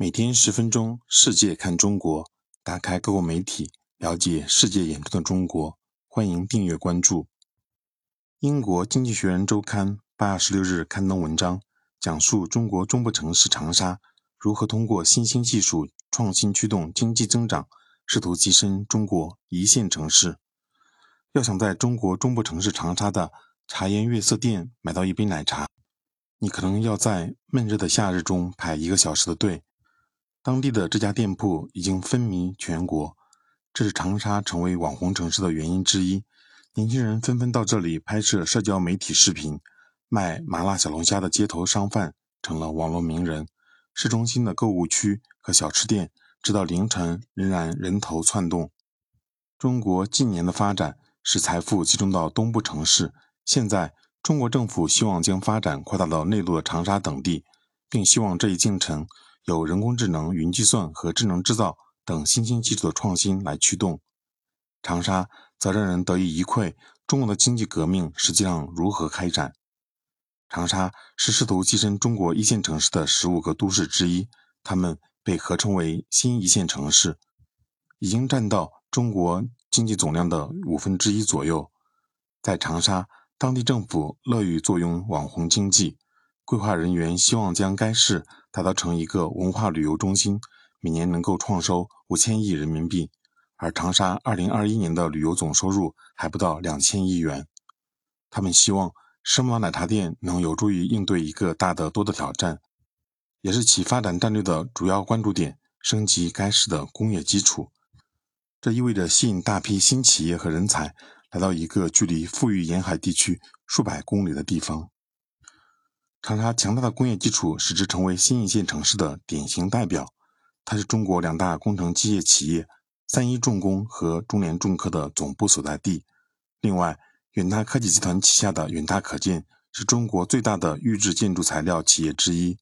每天十分钟，世界看中国，打开各国媒体，了解世界眼中的中国。欢迎订阅关注。英国《经济学人》周刊八月十六日刊登文章，讲述中国中部城市长沙如何通过新兴技术创新驱动经济增长，试图跻身中国一线城市。要想在中国中部城市长沙的茶颜悦色店买到一杯奶茶，你可能要在闷热的夏日中排一个小时的队。当地的这家店铺已经风靡全国，这是长沙成为网红城市的原因之一。年轻人纷纷到这里拍摄社交媒体视频，卖麻辣小龙虾的街头商贩成了网络名人。市中心的购物区和小吃店，直到凌晨仍然人头窜动。中国近年的发展使财富集中到东部城市，现在中国政府希望将发展扩大到内陆的长沙等地，并希望这一进程。有人工智能、云计算和智能制造等新兴技术的创新来驱动，长沙则让人得以一窥中国的经济革命实际上如何开展。长沙是试图跻身中国一线城市的十五个都市之一，它们被合称为新一线城市，已经占到中国经济总量的五分之一左右。在长沙，当地政府乐于坐拥网红经济。规划人员希望将该市打造成一个文化旅游中心，每年能够创收五千亿人民币。而长沙二零二一年的旅游总收入还不到两千亿元。他们希望时髦奶茶店能有助于应对一个大得多的挑战，也是其发展战略的主要关注点——升级该市的工业基础。这意味着吸引大批新企业和人才来到一个距离富裕沿海地区数百公里的地方。长沙强大的工业基础使之成为新一线城市的典型代表。它是中国两大工程机械企业三一重工和中联重科的总部所在地。另外，远大科技集团旗下的远大可建是中国最大的预制建筑材料企业之一。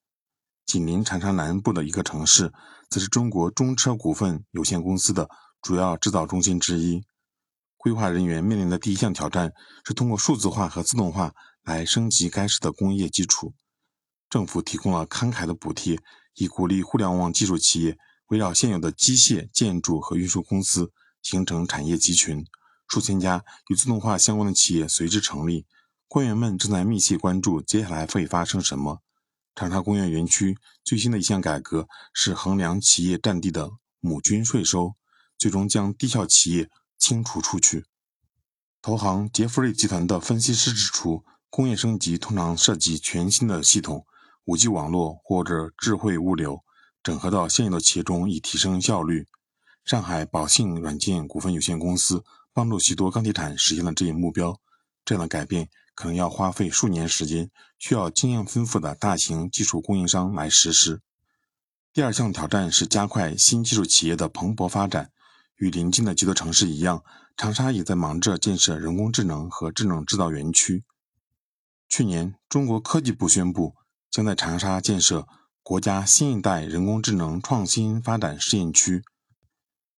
紧邻长沙南部的一个城市，则是中国中车股份有限公司的主要制造中心之一。规划人员面临的第一项挑战是通过数字化和自动化。来升级该市的工业基础，政府提供了慷慨的补贴，以鼓励互联网技术企业围绕现有的机械、建筑和运输公司形成产业集群。数千家与自动化相关的企业随之成立。官员们正在密切关注接下来会发生什么。长沙工业园区最新的一项改革是衡量企业占地的亩均税收，最终将低效企业清除出去。投行杰弗瑞集团的分析师指出。工业升级通常涉及全新的系统、五 G 网络或者智慧物流，整合到现有的企业中以提升效率。上海宝信软件股份有限公司帮助许多钢铁厂实现了这一目标。这样的改变可能要花费数年时间，需要经验丰富的大型技术供应商来实施。第二项挑战是加快新技术企业的蓬勃发展。与邻近的几座城市一样，长沙也在忙着建设人工智能和智能制造园区。去年，中国科技部宣布将在长沙建设国家新一代人工智能创新发展试验区。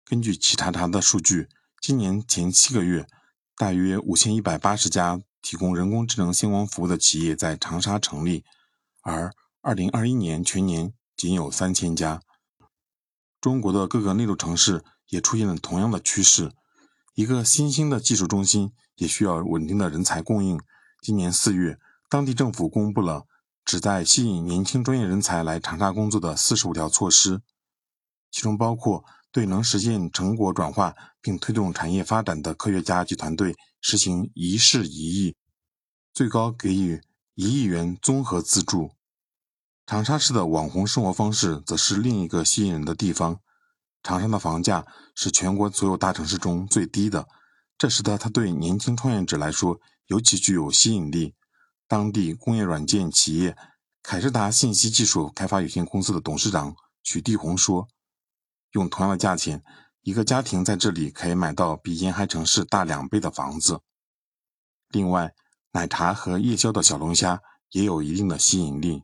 根据企查查的数据，今年前七个月，大约五千一百八十家提供人工智能相关服务的企业在长沙成立，而二零二一年全年仅有三千家。中国的各个内陆城市也出现了同样的趋势。一个新兴的技术中心也需要稳定的人才供应。今年四月，当地政府公布了旨在吸引年轻专业人才来长沙工作的四十五条措施，其中包括对能实现成果转化并推动产业发展的科学家及团队实行一事一议，最高给予一亿元综合资助。长沙市的网红生活方式则是另一个吸引人的地方。长沙的房价是全国所有大城市中最低的，这使得它对年轻创业者来说。尤其具有吸引力。当地工业软件企业凯士达信息技术开发有限公司的董事长许地红说：“用同样的价钱，一个家庭在这里可以买到比沿海城市大两倍的房子。另外，奶茶和夜宵的小龙虾也有一定的吸引力。”